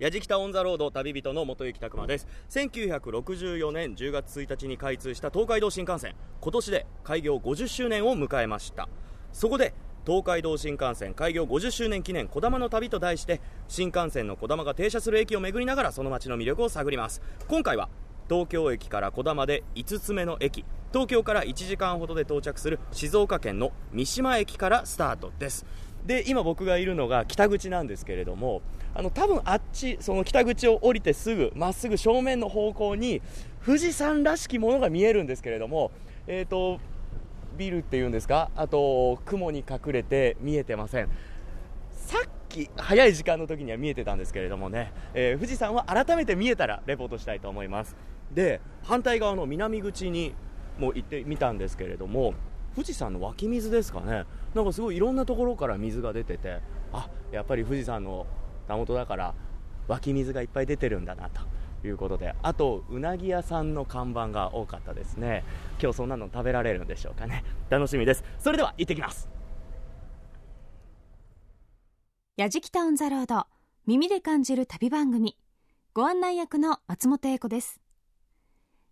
矢敷北オンザロード旅人の元行拓磨です。1964年10月1日に開通した東海道新幹線。今年で開業50周年を迎えました。そこで東海道新幹線開業50周年記念こだまの旅と題して新幹線のこだまが停車する駅を巡りながらその街の魅力を探ります。今回は東京駅からこだまで5つ目の駅東京から1時間ほどで到着する静岡県の三島駅からスタートです。で今僕がいるのが北口なんですけれどもあの多分あっちその北口を降りてすぐまっすぐ正面の方向に富士山らしきものが見えるんですけれどもえっ、ー、とビルっていうんですか？あと雲に隠れて見えてません。さっき早い時間の時には見えてたんですけれどもね、えー、富士山は改めて見えたらレポートしたいと思います。で反対側の南口にも行ってみたんですけれども富士山の湧き水ですかね。なんかすごいいろんなところから水が出ててあやっぱり富士山のたもとだから湧き水がいっぱい出てるんだなということであとうなぎ屋さんの看板が多かったですね。今日そんなの食べられるんでしょうかね。楽しみです。それでは行ってきます。やじきたオンザロード耳で感じる旅番組。ご案内役の松本英子です。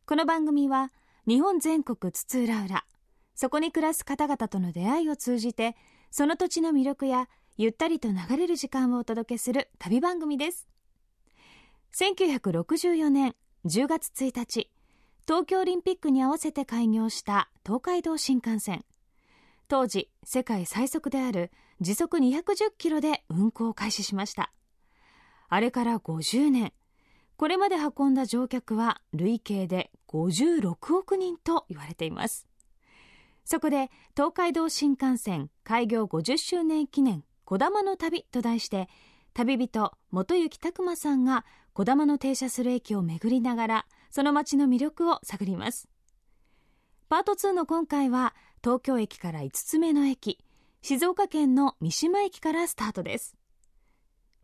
この番組は日本全国津々浦々。そこに暮らす方々との出会いを通じてその土地の魅力やゆったりと流れる時間をお届けする旅番組です。1964年10月1日東京オリンピックに合わせて開業した東海道新幹線。当時世界最速である時速210キロで運行を開始しました。あれから50年これまで運んだ乗客は累計で56億人と言われています。そこで東海道新幹線開業50周年記念こだまの旅と題して旅人元行拓磨さんがこだまの停車する駅を巡りながらその街の魅力を探ります。パート2の今回は東京駅から5つ目の駅静岡県の三島駅からスタートです。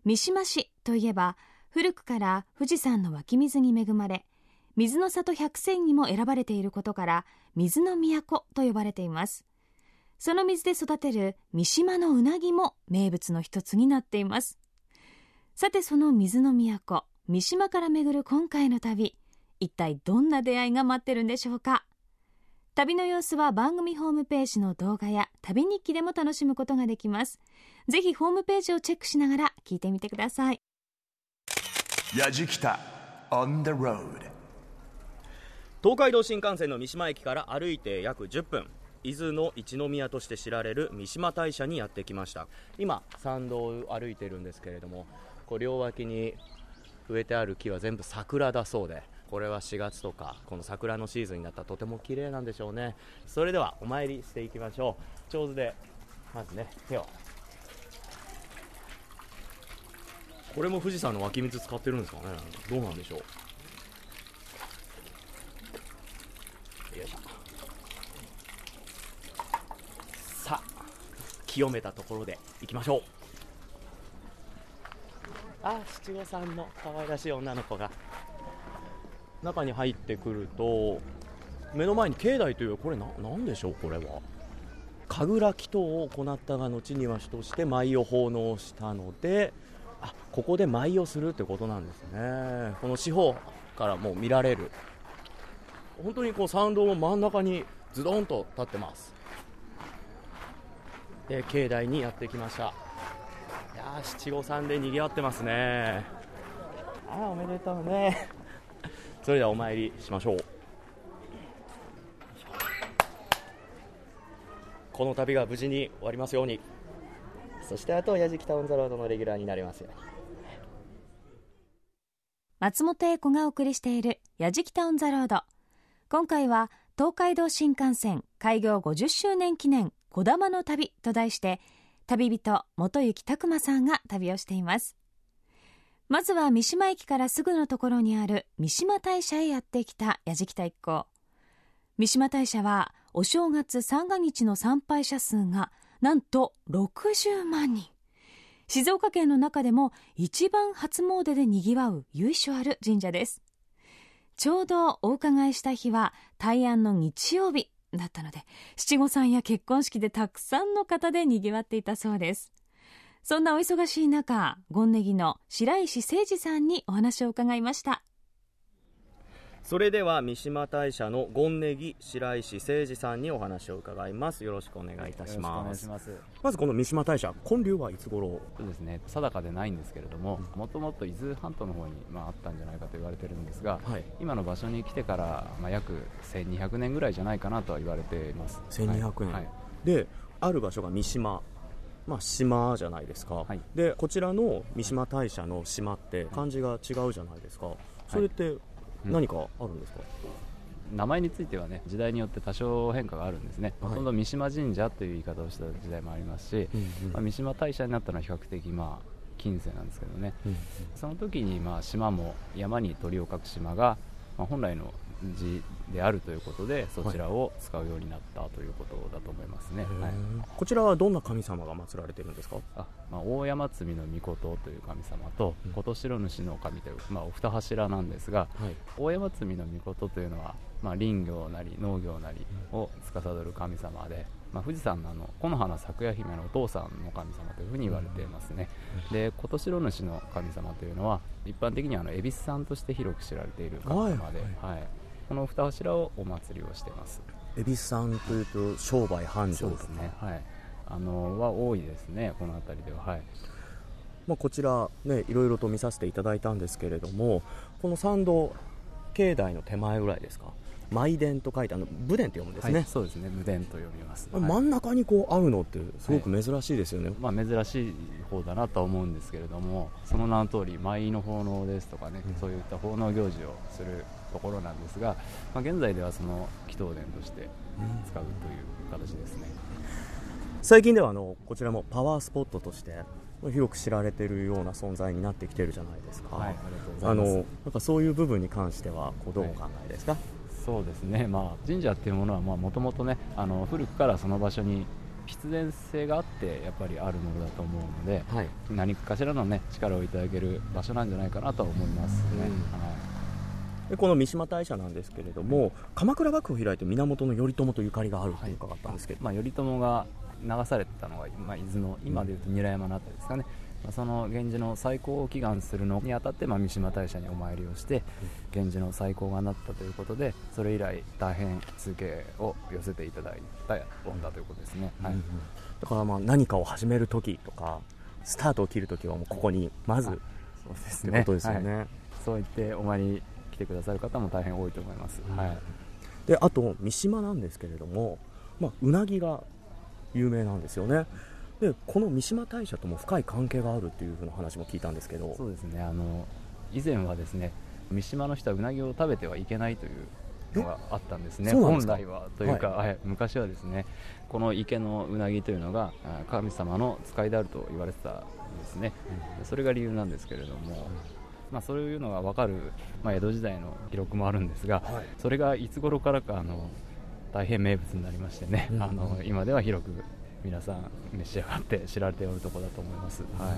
三島市といえば古くから富士山の湧き水に恵まれ水の里百選にも選ばれていることから水の都と呼ばれています。その水で育てる三島のうなぎも名物の一つになっています。さてその水の都三島から巡る今回の旅一体どんな出会いが待ってるんでしょうか？旅の様子は番組ホームページの動画や旅日記でも楽しむことができます。ぜひホームページをチェックしながら聞いてみてください。やじきた On the road 東海道新幹線の三島駅から歩いて約10分伊豆の一宮として知られる三島大社にやってきました。今参道を歩いてるんですけれどもこう両脇に植えてある木は全部桜だそうでこれは4月とかこの桜のシーズンになったらとても綺麗なんでしょうね。それではお参りしていきましょう。上手でまずね手を。これも富士山の湧き水使ってるんですかね。どうなんでしょうよいしょさあ清めたところでいきましょう。あ七五三の可愛らしい女の子が。中に入ってくると目の前に境内というこれ何でしょうこれは。神楽祈祷を行ったが後には主として舞を奉納したのであここで舞をするってことなんですね。この四方からもう見られる。本当にこう参道の真ん中にズドンと立ってます。で境内にやってきました。いや七五三で賑わってますね。ああおめでとうね。それではお参りしましょう。この旅が無事に終わりますように。そしてあと矢敷タウンザロードのレギュラーになりますように。松本英子がお送りしている矢敷タウンザロード。今回は東海道新幹線開業50周年記念こだまの旅と題して旅人元行拓磨さんが旅をしています。まずは三島駅からすぐのところにある三島大社へやってきた矢敷太一行。三島大社はお正月三が日の参拝者数がなんと60万人。静岡県の中でも一番初詣でにぎわう由緒ある神社です。ちょうどお伺いした日は大安の日曜日だったので七五三や結婚式でたくさんの方でにぎわっていたそうです。そんなお忙しい中権ネギの白石誠二さんにお話を伺いました。それでは三島大社の権ネギ白石誠二さんにお話を伺います。よろしくお願いいたします。まずこの三島大社建立はいつ頃？ですね。定かでないんですけれどももともと伊豆半島の方に、まあ、あったんじゃないかと言われてるんですが、はい、今の場所に来てから、まあ、約1200年ぐらいじゃないかなとは言われています。1200年、はい、である場所が三島。まあ、島じゃないですか、はい、でこちらの三島大社の島って漢字が違うじゃないですか、それって何かあるんですか、うん、名前についてはね時代によって多少変化があるんですね、ほとんど三島神社という言い方をした時代もありますし、うんうん、まあ、三島大社になったのは比較的まあ近世なんですけどね、うん。うん、その時にまあ島も山に鳥を描く島が、まあ、本来の字であるということでそちらを使うようになったということだと思いますね、はい、こちらはどんな神様が祀られているんですか？あ、まあ、大山積の御事という神様と、琴城主の神という、まあ、お二柱なんですが、はい、大山積の御事というのは、まあ、林業なり農業なりを司る神様で、まあ、富士山のあの木の花咲夜姫のお父さんの神様というふうに言われていますね、で琴城主の神様というのは一般的にはあの恵比寿さんとして広く知られている神様で、はい、はいこの二柱をお祭りをしています。恵比寿さんというと商売繁盛ですね。はい。あのは多いですね。この辺りでは。はい。まあ、こちら、ね、いろいろと見させていただいたんですけれどもこの参道境内の手前ぐらいですか？舞殿と書いてあの武殿って読むんですね、はい、そうですね。武殿と読みます、はい、真ん中にこうあるのってすごく珍しいですよね、はい、まあ、珍しい方だなとは思うんですけれどもその名の通り舞の奉納ですとかね、うん、そういった奉納行事をするところなんですが、まあ、現在ではその祈祷殿として使うという形ですね、うん、最近ではあのこちらもパワースポットとして広く知られているような存在になってきてるじゃないですか、はい、あのなんかそういう部分に関してはこうどうお考えですか、はいそうですね、まあ、神社っていうものはもともとねあの古くからその場所に必然性があってやっぱりあるものだと思うので、はい、何かしらの、ね、力をいただける場所なんじゃないかなと思いますね。うん、はいでこの三島大社なんですけれども、鎌倉幕府を開いて源頼朝とゆかりがあると伺ったんですけど、はい、まあ、頼朝が流されたのが、まあ、伊豆の今でいうと韮山のあたりですかね、その源氏の再興を祈願するのにあたって、まあ、三島大社にお参りをして源氏の再興がなったということでそれ以来大変通景を寄せていただいた恩だということですね、はい、だからまあ何かを始める時とかスタートを切る時はもうここにまずそうですね。ことですよね、はい、そう言ってお参り来てくださる方も大変多いと思います、はい、であと三島なんですけれども、まあ、うなぎが有名なんですよね。でこの三島大社とも深い関係があるっていうふうな話も聞いたんですけど。そうですね。あの以前はですね三島の人はうなぎを食べてはいけないというのがあったんですね。本来はというか、はい、はい、昔はですねこの池のうなぎというのが神様の使いであると言われてたんですね、うん、それが理由なんですけれども、うんまあ、そういうのが分かる、まあ、江戸時代の記録もあるんですが、はい、それがいつ頃からかあの大変名物になりましてね、うん、あの今では広く皆さん召し上がって知られておるところだと思います、は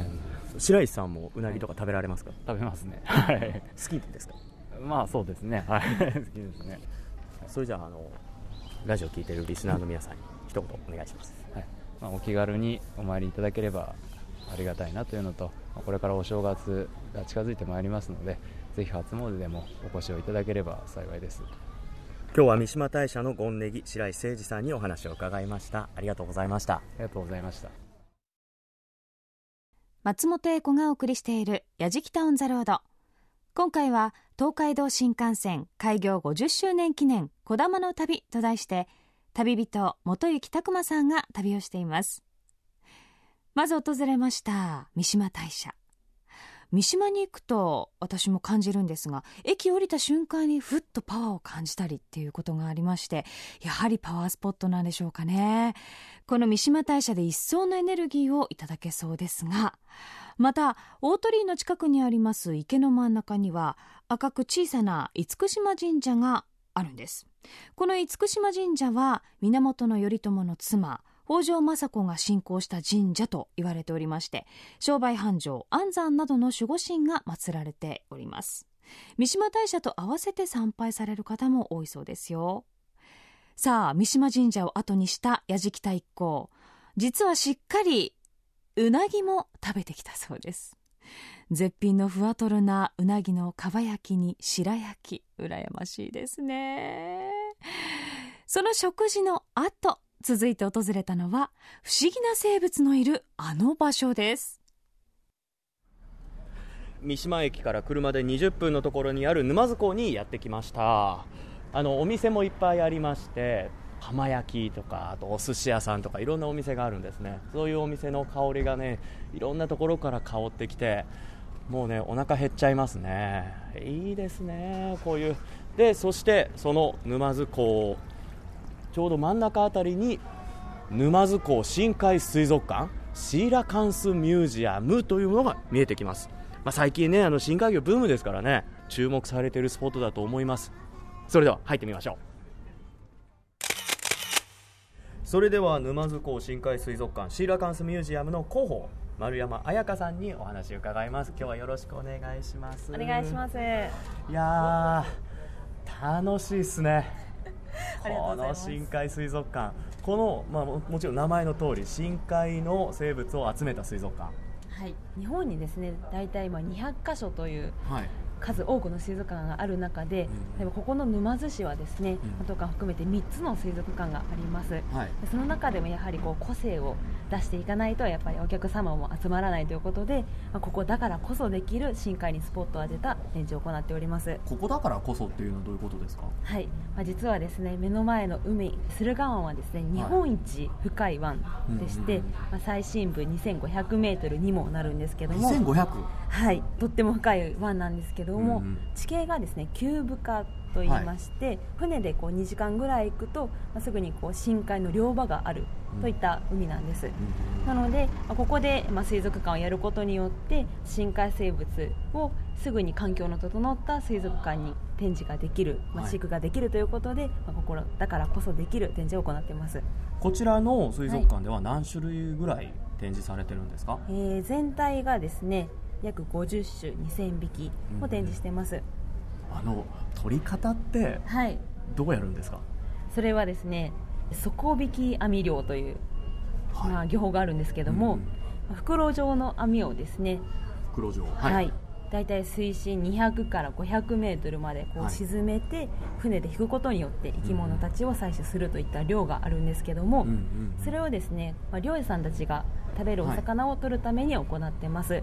い、白石さんもうなぎとか食べられますか、食べますね、はい、好きですか？まあそうですね。はい。好きですね。それじゃああのラジオ聞いてるリスナーの皆さんに一言お願いします、はい。まあ、お気軽にお参りいただければありがたいなというのとこれからお正月が近づいてまいりますのでぜひ初詣でもお越しをいただければ幸いです。今日は三島大社の権ネギ白石誠二さんにお話を伺いました。ありがとうございました。ありがとうございました。松本英子がお送りしているやじきたオンザロード。今回は東海道新幹線開業50周年記念こだまの旅と題して旅人元行拓磨さんが旅をしていますまず訪れました三島大社。三島に行くと私も感じるんですが駅降りた瞬間にふっとパワーを感じたりっていうことがありましてやはりパワースポットなんでしょうかね。この三島大社で一層のエネルギーをいただけそうですがまた大鳥居の近くにあります池の真ん中には赤く小さな厳島神社があるんです。この厳島神社は源頼朝の妻北条政子が信仰した神社と言われておりまして商売繁盛安産などの守護神が祀られております。三島大社と合わせて参拝される方も多いそうですよ。さあ三島神社を後にした矢敷太一行。実はしっかりうなぎも食べてきたそうです。絶品のふわとろなうなぎのかば焼きに白焼き羨ましいですね。その食事の後続いて訪れたのは不思議な生物のいるあの場所です。三島駅から車で20分のところにある沼津港にやってきました。あのお店もいっぱいありまして浜焼きとかあとお寿司屋さんとかいろんなお店があるんですね。そういうお店の香りがねいろんなところから香ってきてもうねお腹減っちゃいますね。いいですねこういう。でそしてその沼津港ちょうど真ん中あたりに沼津港深海水族館シーラカンスミュージアムというものが見えてきます、まあ、最近ねあの深海魚ブームですからね注目されているスポットだと思います。それでは入ってみましょう。それでは沼津港深海水族館シーラカンスミュージアムの広報丸山彩香さんにお話を伺います。今日はよろしくお願いします。お願いします。いや楽しいですね この深海水族館。この、まあ、もちろん名前の通り深海の生物を集めた水族館。はい。日本にですね大体今200箇所という、はい、数多くの水族館がある中で、例えばここの沼津市はですね、うん、とか含めて3つの水族館があります、はい、その中でもやはりこう個性を出していかないとやっぱりお客様も集まらないということで、まあ、ここだからこそできる深海にスポットを当てた展示を行っております。ここだからこそっていうのはどういうことですか？はい、まあ、実はですね目の前の海駿河湾はですね日本一深い湾でして、はいまあ、最深部2500メートルにもなるんですけども。2500はい。とっても深い湾なんですけども、うんうん、地形がですね急深と言いまして、はい、船でこう2時間ぐらい行くと、まあ、すぐにこう深海の漁場があるといった海なんです、うん、なので、まあ、ここで、まあ、水族館をやることによって深海生物をすぐに環境の整った水族館に展示ができる、まあ、飼育ができるということで、はい、まあ、ここだからこそできる展示を行っています。こちらの水族館では何種類ぐらい展示されてるんですか、はい、えー、全体がですね約50種2000匹を展示しています、うんあの取り方ってどうやるんですか、はい、それはですね底引き網漁という、はい、まあ、漁法があるんですけども、うん、袋状の網をですね袋状。はい、はい大体水深200から500メートルまでこう沈めて、船で引くことによって生き物たちを採取するといった漁があるんですけども、それをですね、まあ、漁師さんたちが食べるお魚を取るために行ってます、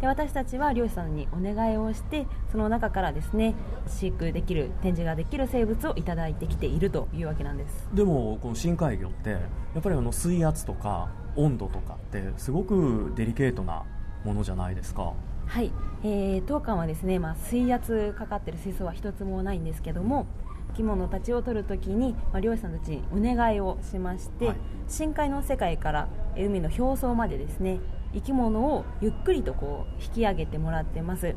で私たちは漁師さんにお願いをしてその中からですね飼育できる展示ができる生物をいただいてきているというわけなんです。でもこの深海魚ってやっぱりあの水圧とか温度とかってすごくデリケートなものじゃないですかはい、えー、当館はですね、まあ、水圧かかってる水槽は一つもないんですけども生き物たちを取るときに、まあ、漁師さんたちにお願いをしまして、はい、深海の世界から海の表層までですね生き物をゆっくりとこう引き上げてもらってます、うん、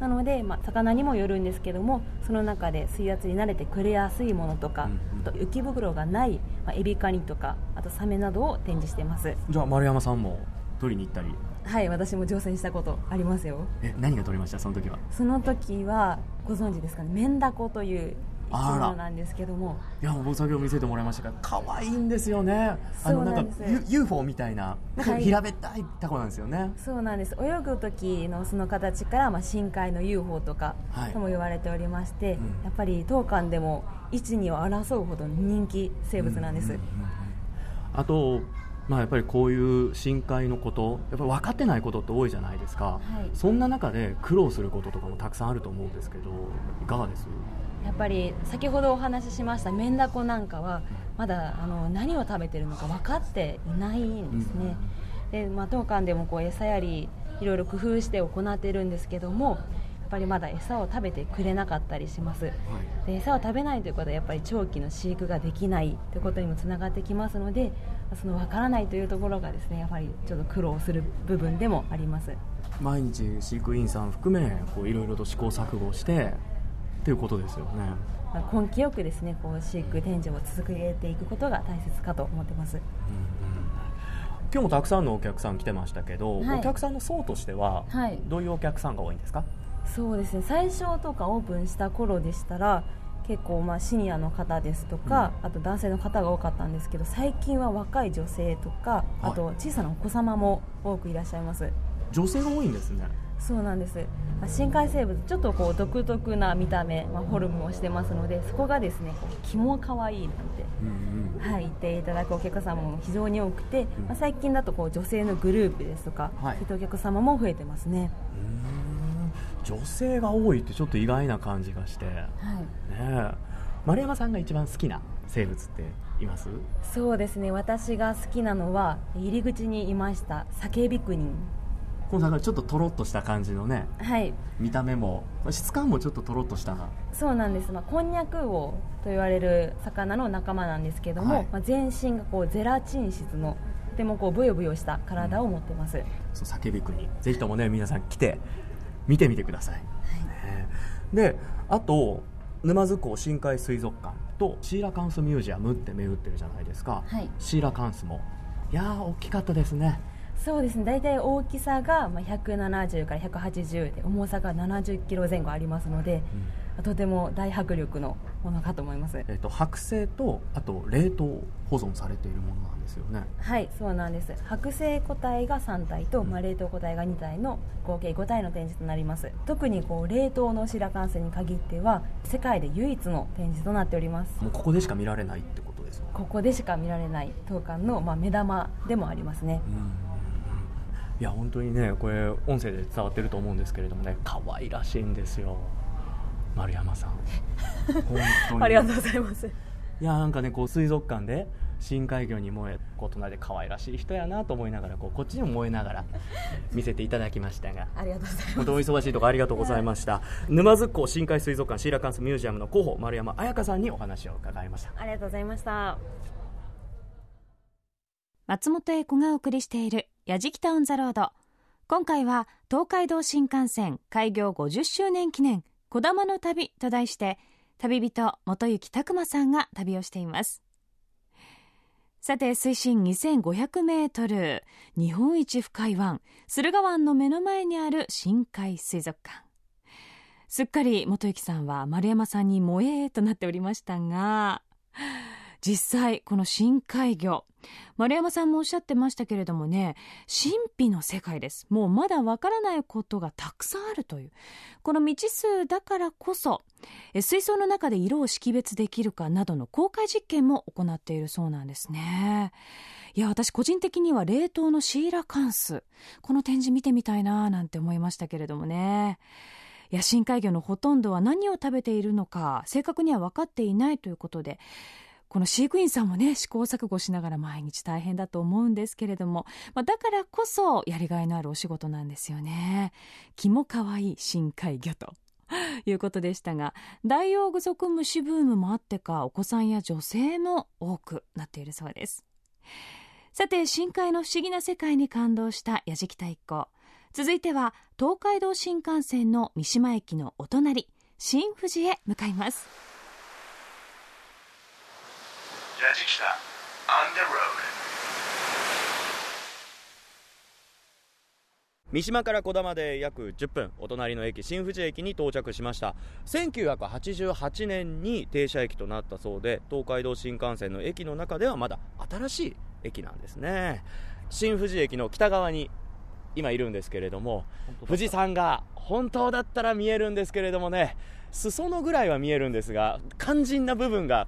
なので、まあ、魚にもよるんですけどもその中で水圧に慣れてくれやすいものとか、うん、あと浮き袋がない、まあ、エビカニとかあとサメなどを展示してます。じゃあ丸山さんも取りに行ったりはい私も乗船したことありますよ。え何が取りました？その時は。その時はご存知ですかね？メンダコという生き物なんですけども。いや僕先ほど見せてもらいましたが可愛いんですよね。あのなんか UFO みたいななんか平べったいタコなんですよね、はい、そうなんです。泳ぐ時のその形から、まあ、深海の UFO とかとも言われておりまして、はいうん、やっぱり当館でも一二を争うほど人気生物なんです、うんうんうんうん、あとまあ、やっぱりこういう深海のことやっぱり分かってないことって多いじゃないですか、はい、そんな中で苦労することとかもたくさんあると思うんですけどいかがです？やっぱり先ほどお話ししましたメンダコなんかはまだあの何を食べてるのか分かっていないんですね、うん、でまあ、当館でもこう餌やりいろいろ工夫して行っているんですけどもっぱりまだ餌を食べてくれなかったりします、はい、で餌を食べないということはやっぱり長期の飼育ができないということにもつながってきますのでその分からないというところがですねやはりちょっと苦労する部分でもあります。毎日飼育員さん含めこういろいろと試行錯誤してということですよね。根気よくですねこう飼育展示を続けていくことが大切かと思ってます、うん今日もたくさんのお客さん来てましたけど、はい、お客さんの層としては、どういうお客さんが多いんですか？そうですね。最初とかオープンした頃でしたら結構まあシニアの方ですとか、あと男性の方が多かったんですけど最近は若い女性とか、あと小さなお子様も多くいらっしゃいます。女性が多いんですね。そうなんです。深海生物ちょっとこう独特な見た目、まあ、フォルムをしてますのでそこがですね気も可愛いなんて、うんうん、はい、言っていただくお客様も非常に多くて、うん、まあ、最近だとこう女性のグループですとか、はい、そういったお客様も増えてますね女性が多いってちょっと意外な感じがして、はい。ね、丸山さんが一番好きな生物っています？そうですね。私が好きなのは入り口にいましたサケビクニンこのちょっととろっとした感じのね、はい、見た目も。質感もちょっととろっとしたそうなんです、まあ、こんにゃく王と言われる魚の仲間なんですけども、はい、まあ、全身がこうゼラチン質のとてもこうブヨブヨした体を持ってます、うん、そう叫びくに。ぜひともね皆さん来て見てみてください、はい。ね、であと沼津港深海水族館とシーラカンスミュージアムって銘打ってるじゃないですか、はい、シーラカンスも。いやー大きかったですね。そうですね。大体大きさが170から180で重さが70キロ前後ありますので、うん、とても大迫力のものかと思います、えーと、剥製とあと冷凍保存されているものなんですよね。はいそうなんです。剥製個体が3体と、うん、まあ、冷凍個体が2体の合計5体の展示となります。特にこう冷凍の白幹線に限っては世界で唯一の展示となっております。もうここでしか見られないってことですかここでしか見られない当館の、まあ、目玉でもありますね、うん。いや本当にねこれ音声で伝わってると思うんですけれどもね可愛らしいんですよ丸山さん。本当に。ありがとうございます。いやなんかねこう水族館で深海魚に燃えこう隣で可愛らしい人やなと思いながらこうこっちにも燃えながら 見せていただきましたが。ありがとうございます。本当お忙しいところありがとうございました、沼津港深海水族館シーラカンスミュージアムの広報丸山彩香さんにお話を伺いました。ありがとうございました。松本英子がお送りしているやじきたオンザロード。今回は東海道新幹線開業50周年記念こだまの旅と題して旅人元行拓磨さんが旅をしています。さて水深2500メートル日本一深い湾駿河湾の目の前にある深海水族館。すっかり元行さんは丸山さんに萌えとなっておりましたが実際この深海魚。丸山さんもおっしゃってましたけれどもね神秘の世界です。もうまだわからないことがたくさんあるという。この未知数だからこそ水槽の中で色を識別できるかなどの公開実験も行っているそうなんですね。いや私個人的には冷凍のシーラカンス。この展示見てみたいななんて思いましたけれどもね。いや深海魚のほとんどは何を食べているのか正確には分かっていないということでこの飼育員さんもね試行錯誤しながら毎日大変だと思うんですけれども、まあ、だからこそやりがいのあるお仕事なんですよね。気も可愛い深海魚と。いうことでしたがダイオウグソクムシブームもあってかお子さんや女性も多くなっているそうです。さて深海の不思議な世界に感動したやじきた一行続いては東海道新幹線の三島駅のお隣新富士へ向かいます。三島から小玉で約10分お隣の駅新富士駅に到着しました。1988年に停車駅となったそうで東海道新幹線の駅の中ではまだ新しい駅なんですね。新富士駅の北側に今いるんですけれども富士山が本当だったら見えるんですけれどもね裾野ぐらいは見えるんですが肝心な部分が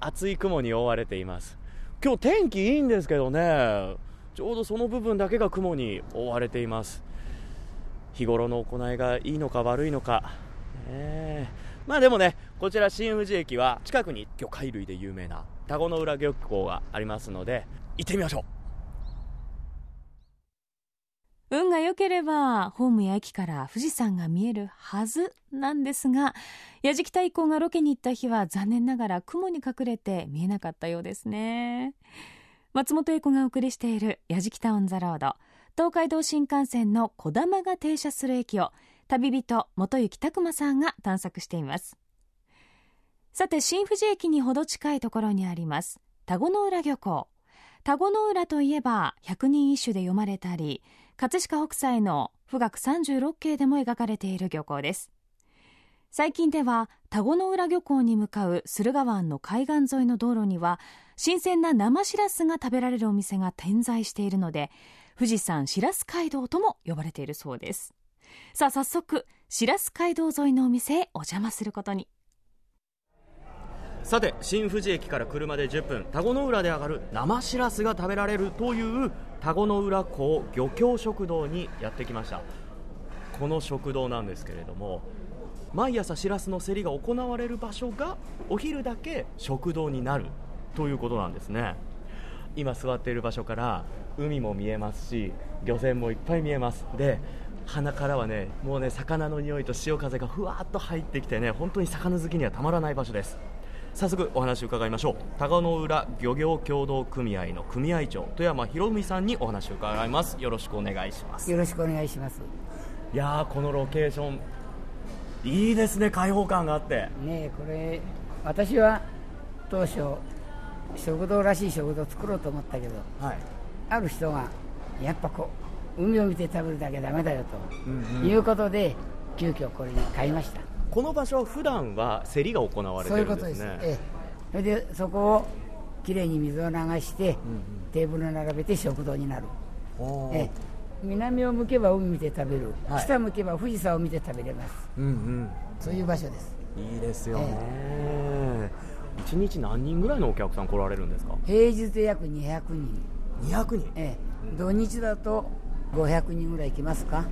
厚い雲に覆われています。今日天気いいんですけどね。ちょうどその部分だけが雲に覆われています。日頃の行いがいいのか悪いのか、ね、まあでもねこちら新富士駅は近くに魚介類で有名な田子の浦漁港がありますので行ってみましょう。運が良ければホームや駅から富士山が見えるはずなんですが矢敷太鼓がロケに行った日は残念ながら雲に隠れて見えなかったようですね。松本英子がお送りしている「矢敷タウン・ザ・ロード」東海道新幹線のこだまが停車する駅を旅人元行拓磨さんが探索しています。さて新富士駅にほど近いところにあります田子の浦漁港。田子の浦といえば百人一首で読まれたり葛飾北斎の富岳36景でも描かれている漁港です。最近では田子の浦漁港に向かう駿河湾の海岸沿いの道路には新鮮な生しらすが食べられるお店が点在しているので富士山しらす街道とも呼ばれているそうです。さあ早速しらす街道沿いのお店へお邪魔することに。さて新富士駅から車で10分田子の浦で上がる生しらすが食べられるという田子の浦港漁協食堂にやってきました。この食堂なんですけれども毎朝しらすの競りが行われる場所がお昼だけ食堂になるということなんですね。今座っている場所から海も見えますし漁船もいっぱい見えます。で鼻からはねもうね魚の匂いと潮風がふわっと入ってきてね本当に魚好きにはたまらない場所です。早速お話を伺いましょう。田子の浦漁業協同組合の組合長富山博文さんにお話を伺います。よろしくお願いします。よろしくお願いします。いやーこのロケーションいいですね開放感があって。ねえこれ私は当初食堂らしい食堂を作ろうと思ったけどはい。ある人がやっぱこう海を見て食べるだけダメだよと、いうことで急遽これに買いましたこの場所は普段は競りが行われてそういうことです。るんですねええ。それでそこをきれいに水を流して、テーブルを並べて食堂になる、ええ。南を向けば海見て食べる、はい。北向けば富士山を見て食べれます。うんうん。そういう場所です。いいですよね、一日何人ぐらいのお客さん来られるんですか？平日で約200人。200人？ええ、土日だと500人ぐらい来ますか、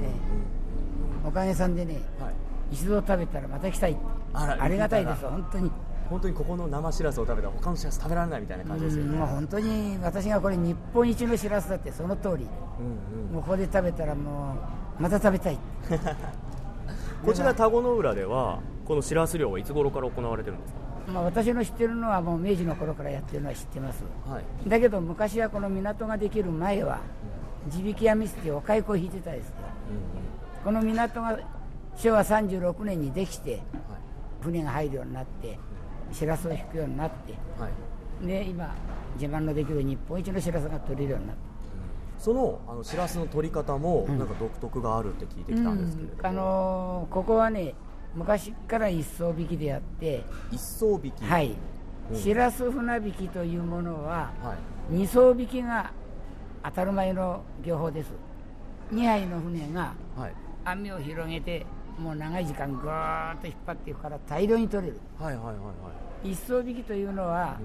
ええ。おかげさんでね、はい一度食べたらまた来たいあらありがたいです本当に。本当にここの生しらすを食べたら他のしらす食べられないみたいな感じですよね。うんもう本当に私がこれ日本一のしらすだってその通り。うんうん。もうここで食べたらもうまた食べたい こちら田子の浦ではこのしらす漁はいつ頃から行われてるんですか？まあ私の知ってるのはもう明治の頃からやってるのは知ってます。はい。だけど昔はこの港ができる前は地引き網捨てお蚕を引いてたですよ。この港が昭和36年にできて船が入るようになってしらすを引くようになってはい。で今自慢のできる日本一のしらすが取れるようになってそのあのしらすの取り方もなんか独特があるって聞いてきたんですけれども、あのーここはね昔から一艘引きでやって一艘引き。はい。うん。しらす船引きというものははい。二艘引きが当たる前の漁法です。2杯の船がはい。網を広げてもう長い時間ぐーっと引っ張っていくから大量に取れる。はいはいはいはい。一艘引きというのは、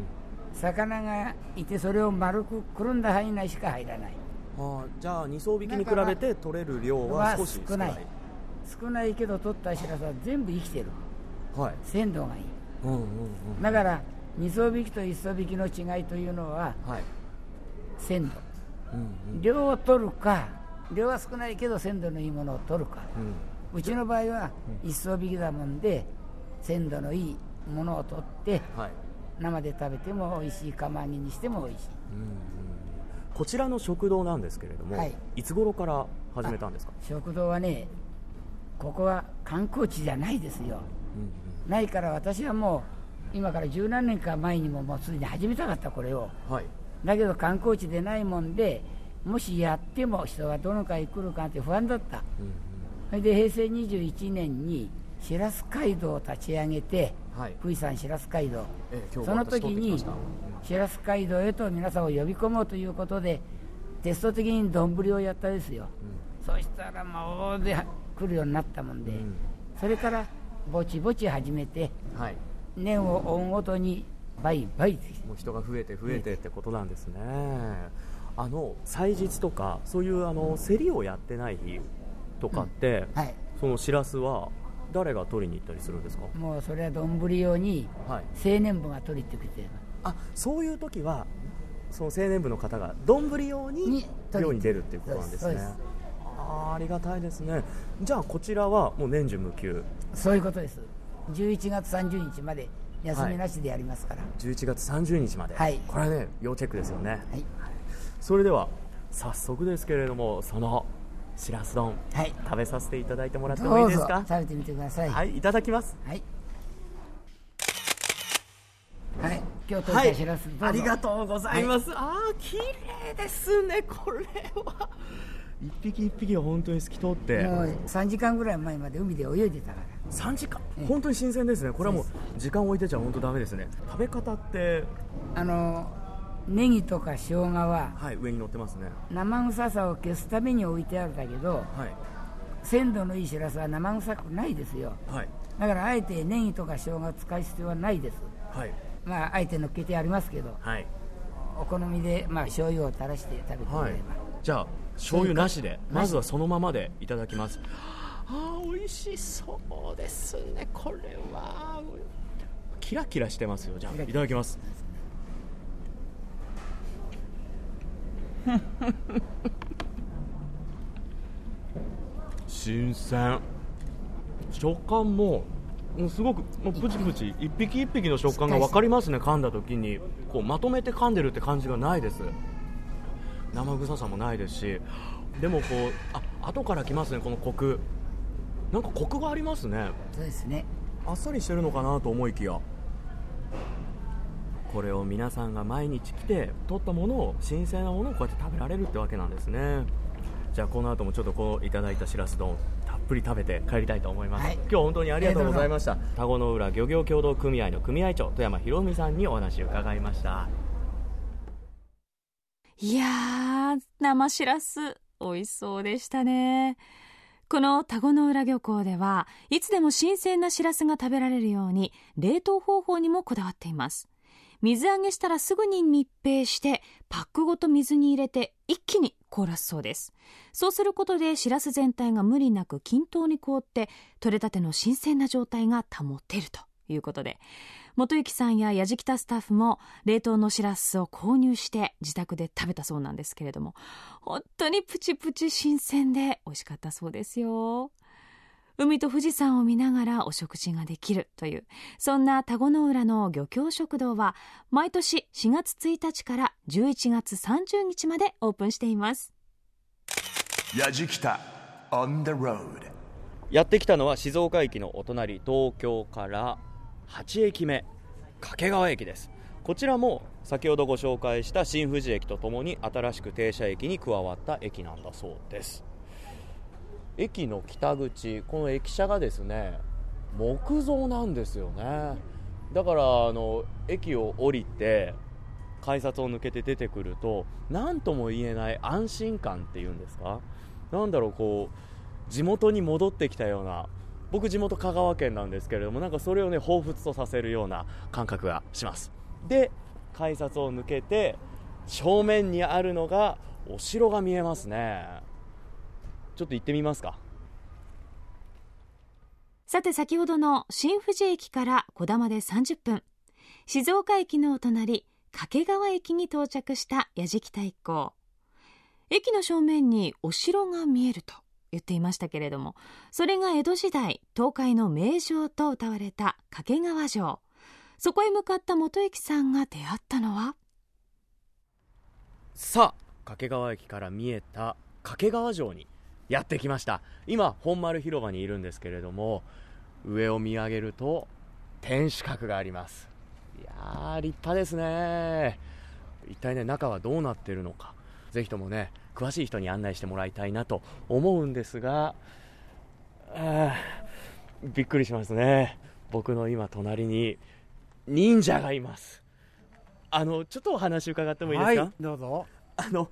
魚がいてそれを丸くくるんだ範囲内しか入らない。あーじゃあ二艘引きに比べて取れる量は少し少ない。少ないけど取ったしらすは全部生きてる。はい。鮮度がいい。うんうんうん。だから二艘引きと一艘引きの違いというのははい。鮮度。うん。量を取るか量は少ないけど鮮度のいいものを取るか。うんうんうちの場合は一艘引きだもんで鮮度のいいものを取ってはい。生で食べても美味しい釜揚げにしても美味しい。こちらの食堂なんですけれども、はい。い、つ頃から始めたんですか、食堂はねここは観光地じゃないですよ。ないから私はもう今から十何年か前にももうすでに始めたかったこれを。はい。だけど観光地でないもんでもしやっても人がどの回来るかって不安だった、それで平成21年にしらす街道を立ち上げて、はい。富士山しらす街道。ええその時にしらす街道へと皆さんを呼び込もうということでテスト的に丼をやったですよ、そしたらもう大勢来るようになったもんで、ん。それからぼちぼち始めてはい。年を追うごとに倍倍もう人が増えて増えてってことなんですね。あの祭日とかそういうあの競りをやってない日とかって、はい。そのしらすは誰が取りに行ったりするんですか？もうそれは丼用にはい。青年部が取りってくれてあそういう時はその青年部の方が丼用に漁に出るっていうことなんですね。あーありがたいですね。じゃあこちらはもう年中無休。そういうことです。11月30日まで休みなしでやりますから、11月30日まで、はい。これはね要チェックですよね、はい。それでは早速ですけれどもそのしらす丼はい。食べさせていただいてもらってもいいうですか？食べてみてください。はいいただきます。はい。はい。今日取はい。ったしらす、どうぞありがとうございます、ああ綺麗ですねこれは。一匹一匹が本当に透き通って。もう3時間ぐらい前まで海で泳いでたから。3時間？本当に新鮮ですね。これはもう時間置いてちゃ本当ダメですね。食べ方って？あのネギとか生姜ははい上に乗ってますね。生臭さを消すために置いてあるんだけどはい。鮮度のいいしらすは生臭くないですよ。はい。だからあえてネギとか生姜を使う必要はないです。はい。まああえて乗っけてありますけどはい。お好みでまあ醤油を垂らして食べてもらはい。えば、じゃあ醤油なしでまずはそのままでいただきます。あー美味しそうですねこれは。キラキラしてますよ。じゃあいただきます 新鮮。食感ももうすごくプチプチ一匹一匹の食感が分かりますね噛んだ時に。こうまとめて噛んでるって感じがないです。生臭さもないですし。でもこうあ後から来ますねこのコク。なんかコクがありますね。そうですね。あっさりしてるのかなと思いきやこれを皆さんが毎日来て取ったものを新鮮なものをこうやって食べられるってわけなんですね。じゃあこの後もちょっとこういただいたしらす丼たっぷり食べて帰りたいと思います、はい。今日は本当にありがとうございました。田子の浦漁業協同組合の組合長富山博文さんにお話を伺いました。いやー、生しらす、美味しそうでしたね。この田子の浦漁港では、いつでも新鮮なしらすが食べられるように、冷凍方法にもこだわっています。水揚げしたらすぐに密閉して、パックごと水に入れて、一気に凍らすそうです。そうすることで、しらす全体が無理なく均等に凍って、取れたての新鮮な状態が保てるということで、元幸さんややじきたスタッフも冷凍のしらすを購入して自宅で食べたそうなんですけれども本当にプチプチ新鮮で美味しかったそうですよ海と富士山を見ながらお食事ができるというそんな田子の浦の漁協食堂は毎年4月1日から11月30日までオープンしています。やじきた on the road やってきたのは静岡駅のお隣東京から8駅目掛川駅です。こちらも先ほどご紹介した新富士駅とともに新しく停車駅に加わった駅なんだそうです駅の北口この駅舎がですね木造なんですよね。だからあの駅を降りて改札を抜けて出てくると何とも言えない安心感っていうんですか？なんだろうこう地元に戻ってきたような僕地元香川県なんですけれどもなんかそれをね彷彿とさせるような感覚がします。で改札を抜けて正面にあるのがお城が見えますね。ちょっと行ってみますか。さて先ほどの新富士駅から小玉で30分。静岡駅のお隣掛川駅に到着した矢敷太一行駅の正面にお城が見えると言っていましたけれどもそれが江戸時代東海の名城と謳われた掛川城。そこへ向かった元駅さんが出会ったのは？さあ掛川駅から見えた掛川城にやってきました。今本丸広場にいるんですけれども上を見上げると天守閣があります。いやー立派ですね。一体ね中はどうなってるのか。ぜひともね詳しい人に案内してもらいたいなと思うんですがびっくりしますね。僕の今隣に忍者がいます。あのちょっとお話伺ってもいいですか、はい、どうぞ。あの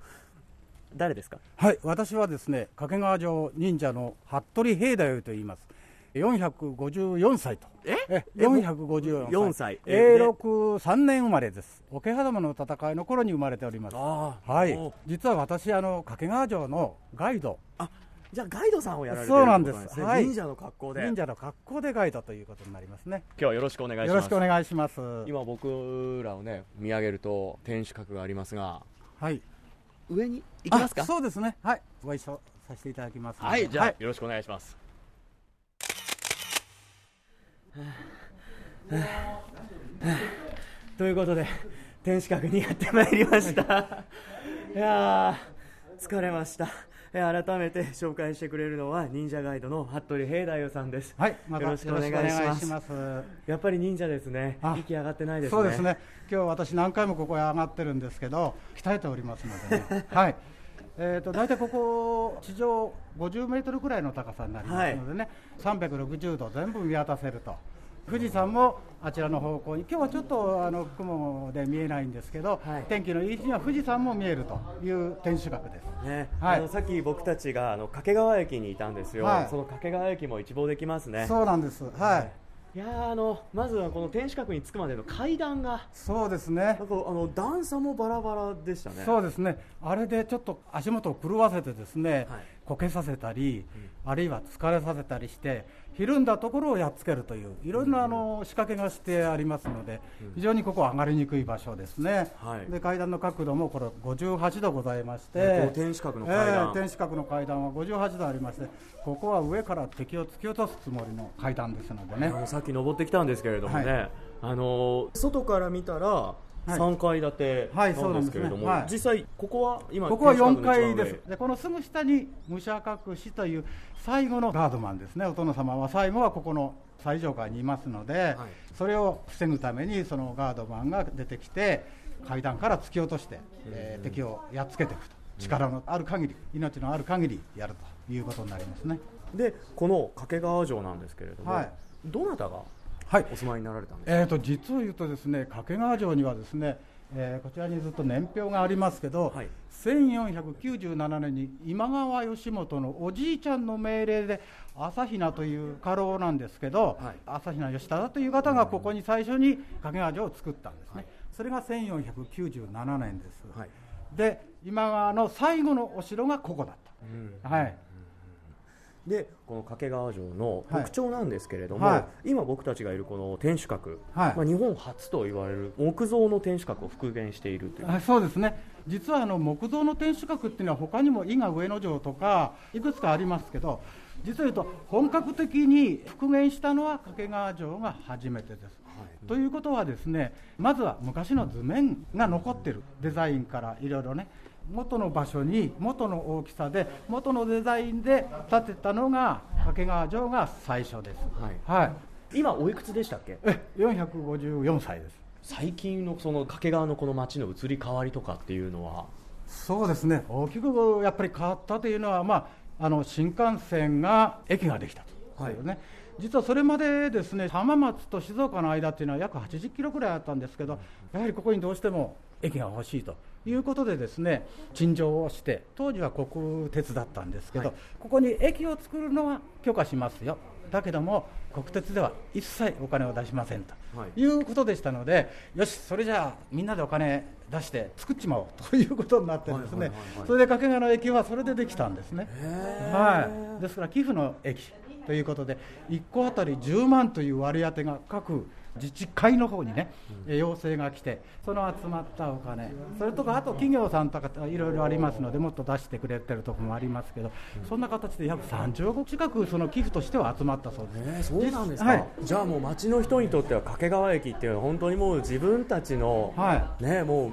誰ですか？はい、私はですね、掛川城忍者の服部平太夫と言います。454歳と。え？え、えもう454 4歳。永禄3年生まれです。桶狭間の戦いの頃に生まれております。ああはいお、実は私、あの掛川城のガイド、あじゃあガイドさんをやられてるそうなんですねはい忍者の格好で忍者の格好でガイドということになりますね。今日はよろしくお願いしますよろしくお願いします。今僕らをね見上げると天守閣がありますがはい。上に行きますか？あそうですね。はい、ご一緒させていただきます。はいじゃあ、よろしくお願いします。ということで天守閣にやってまいりました。いやー疲れました。えー改めて紹介してくれるのは忍者ガイドの服部平太夫さんです。はい、またよろしくお願いします。やっぱり忍者ですね。あ息上がってないですね。そうですね。今日私何回もここへ上がってるんですけど鍛えておりますのでね。はい。えーと、大体ここ、地上50メートルぐらいの高さになりますのでね、はい、360度全部見渡せると。富士山もあちらの方向に、今日はちょっとあの雲で見えないんですけど、はい、天気のいい日には富士山も見えるという天守閣です、ね。はい、あのさっき僕たちがあの掛川駅にいたんですよ、はい、その掛川駅も一望できますね。そうなんです、はい。いやあのまずはこの天守閣に着くまでの階段が。そうですね。なんかあの段差もバラバラでしたね。そうですね。あれでちょっと足元を狂わせてですね、はい、こけさせたり、うん、あるいは疲れさせたりしてひるんだところをやっつけるといういろんなあの仕掛けがしてありますので、非常にここは上がりにくい場所ですね、はい、で階段の角度もこれ58度ございまして、天守閣の階段、えー、天守閣の階段は58度ありましてここは上から敵を突き落とすつもりの階段ですのでね。さっき登ってきたんですけれどもね、はい、あの外から見たら3階建てなんですけれども、はい。はいね、実際、ここは今、ここは4階です。で、このすぐ下に武者隠しという最後のガードマンですね、お殿様は最後はここの最上階にいますので、はい、それを防ぐために、そのガードマンが出てきて、階段から突き落として、えー、敵をやっつけていくと、力のある限り、命のある限りやるということになりますね。でこの掛川城なんですけれども、どなたがはい、お住まいになられたんですえーと、実を言うとですね掛川城にはですね、えー、こちらにずっと年表がありますけど、はい、1497年に今川義元のおじいちゃんの命令で朝比奈という家老なんですけど、はい、朝比奈義忠という方がここに最初に掛川城を作ったんですね、はい、それが1497年です、はい、で今川の最後のお城がここだった、うん、はいでこの掛川城の特徴なんですけれども、はい、今僕たちがいるこの天守閣、はい、まあ、日本初と言われる木造の天守閣を復元しているという。そうですね。実はあの木造の天守閣っていうのは他にも伊賀上野城とかいくつかありますけど実を言うと本格的に復元したのは掛川城が初めてです。はい、ということはですねまずは昔の図面が残ってる。デザインからいろいろね元の場所に元の大きさで元のデザインで建てたのが掛川城が最初です、はい、はい、今おいくつでしたっけ？え454歳です。最近のその掛川のこの街の移り変わりとかっていうのは？そうですね。大きくやっぱり変わったというのは、まあ、あの新幹線が駅ができたと、はい。ね、実はそれまでですね浜松と静岡の間っていうのは約80キロぐらいあったんですけどやはりここにどうしても駅が欲しいということでですね陳情をして当時は国鉄だったんですけど、はい、ここに駅を作るのは許可しますよ。だけども国鉄では一切お金を出しませんと、はい、いうことでしたのでよしそれじゃあみんなでお金出して作っちまおう。ということになってですね、それで掛川の駅はそれでできたんですね。はい、ですから寄付の駅ということで1個あたり10万という割り当てが各自治会の方にね、要請が来て、その集まったお金、それとかあと企業さんとかいろいろありますので、もっと出してくれてるところもありますけど、そんな形で約30億近く、その寄付としては集まったそうです、そうなんですか、はい、じゃあもう町の人にとっては掛川駅っていうのは、本当にもう自分たちの、はい、ね、もう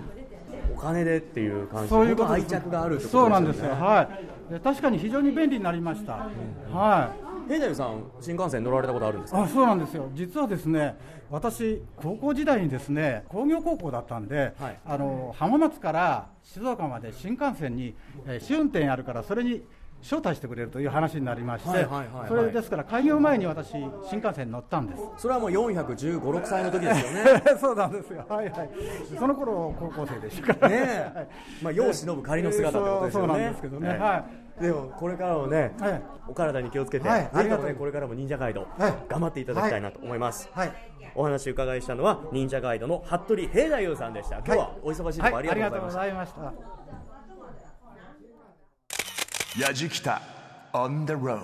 お金でっていう感じ、そういうこと愛着があるね。そうなんですよ、はい、確かに非常に便利になりました。うん、はい平太さん新幹線乗られたことあるんですか？あそうなんですよ。実はですね私高校時代にですね工業高校だったんで、はい、あの浜松から静岡まで新幹線に、えー、試運転あるからそれに招待してくれるという話になりまして、それですから開業前に私、新幹線に乗ったんです。それはもう415、6歳の時ですよね、そうなんですよ、はいはい、その頃高校生でしたから。ね、はい、まあ、世を忍ぶ仮の姿ってことですよね。そうなんですけどね、はい。でもこれからもね、はい、お体に気をつけて、はい、ぜひともねこれからも忍者ガイド、はい、頑張っていただきたいなと思います。はい、お話伺いしたのは忍者ガイドの服部平太夫さんでした。今日はお忙しいところありがとうございました。やじきた on the road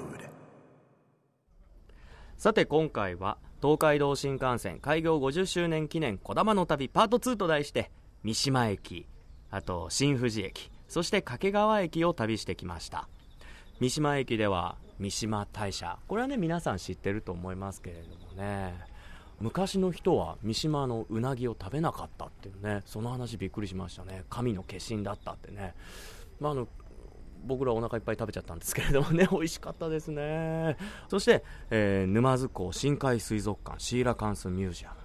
さて今回は東海道新幹線開業50周年記念こだまの旅パート2と題して三島駅あと新富士駅そして掛川駅を旅してきました。三島駅では三島大社。これはね皆さん知ってると思いますけれどもね。昔の人は三島のうなぎを食べなかったっていうね。その話びっくりしましたね。神の化身だったってね、まあ、あの僕らお腹いっぱい食べちゃったんですけれどもね。美味しかったですね。そして、えー、沼津港深海水族館シーラカンスミュージアム。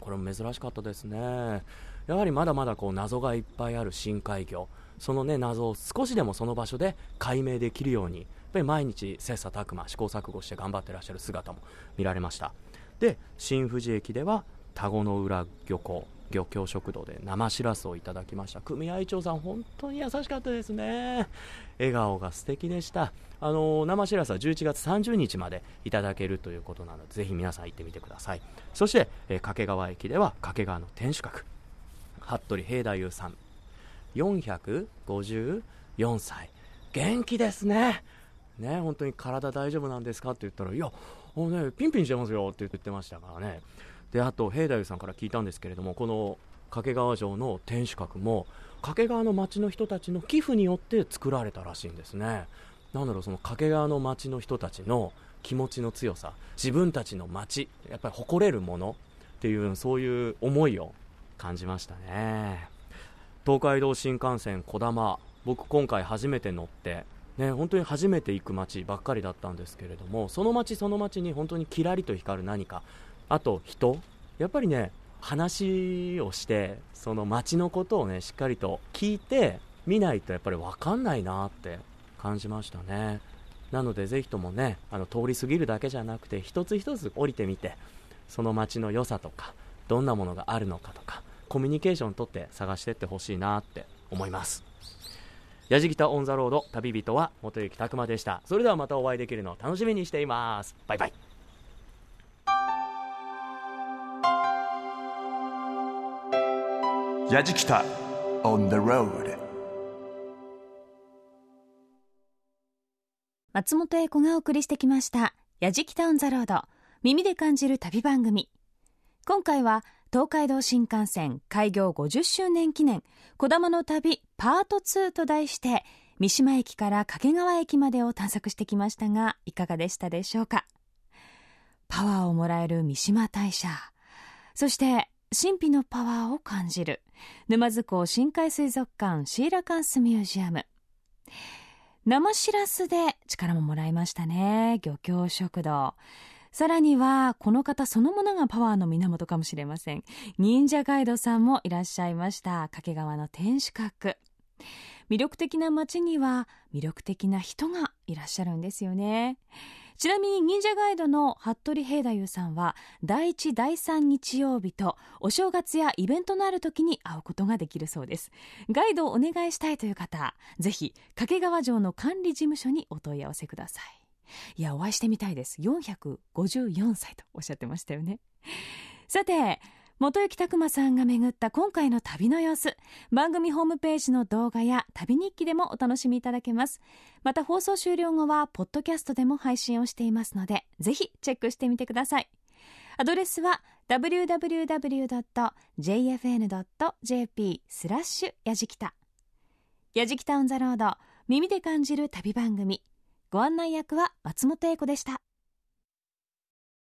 これも珍しかったですね。やはりまだまだこう謎がいっぱいある深海魚。そのね謎を少しでもその場所で解明できるようにやっぱり毎日切磋琢磨試行錯誤して頑張ってらっしゃる姿も見られました。で新富士駅では田子の浦漁港。漁協食堂で生しらすをいただきました。組合長さん本当に優しかったですね。笑顔が素敵でした。あの生しらすは11月30日までいただけるということなのでぜひ皆さん行ってみてください。そして、えー、掛川駅では掛川の天守閣。服部平太夫さん。454歳。元気ですね。ね本当に体大丈夫なんですかって言ったらいやもうねピンピンしてますよって言ってましたからね。であと平太夫さんから聞いたんですけれどもこの掛川城の天守閣も掛川の町の人たちの寄付によって作られたらしいんですね。なんだろうその掛川の町の人たちの気持ちの強さ自分たちの町やっぱり誇れるものっていうそういう思いを感じましたね。東海道新幹線こだま僕今回初めて乗ってね、本当に初めて行く街ばっかりだったんですけれどもその街その街に本当にキラリと光る何かあと人。やっぱりね話をしてその街のことをねしっかりと聞いて見ないとやっぱり分かんないなって感じましたね。なのでぜひともねあの通り過ぎるだけじゃなくて一つ一つ降りてみてその街の良さとかどんなものがあるのかとかコミュニケーションとって探してってほしいなって思います。やじぎたオンザロード旅人は元行拓磨でした。それではまたお会いできるのを楽しみにしています。バイバイ。やじきた。On the road 松本英子がお送りしてきました。やじきたオンザロード。耳で感じる旅番組。今回は東海道新幹線開業50周年記念。こだまの旅パート2と題して三島駅から掛川駅までを探索してきましたがいかがでしたでしょうか？パワーをもらえる三島大社。そして神秘のパワーを感じる。沼津港深海水族館シーラカンスミュージアム。生しらすで力ももらいましたね。漁協食堂。さらにはこの方そのものがパワーの源かもしれません。忍者ガイドさんもいらっしゃいました。掛川の天守閣。魅力的な街には魅力的な人がいらっしゃるんですよね。ちなみに忍者ガイドの服部平太夫さんは第1第3日曜日とお正月やイベントのある時に会うことができるそうです。ガイドをお願いしたいという方ぜひ掛川城の管理事務所にお問い合わせください。いやお会いしてみたいです。454歳とおっしゃってましたよね。さて元行拓磨さんが巡った今回の旅の様子。番組ホームページの動画や旅日記でもお楽しみいただけます。また放送終了後はポッドキャストでも配信をしていますのでぜひチェックしてみてください。アドレスは www.jfn.jp スラッシュやじきたやじきたオンザロード耳で感じる旅番組ご案内役は松本英子でした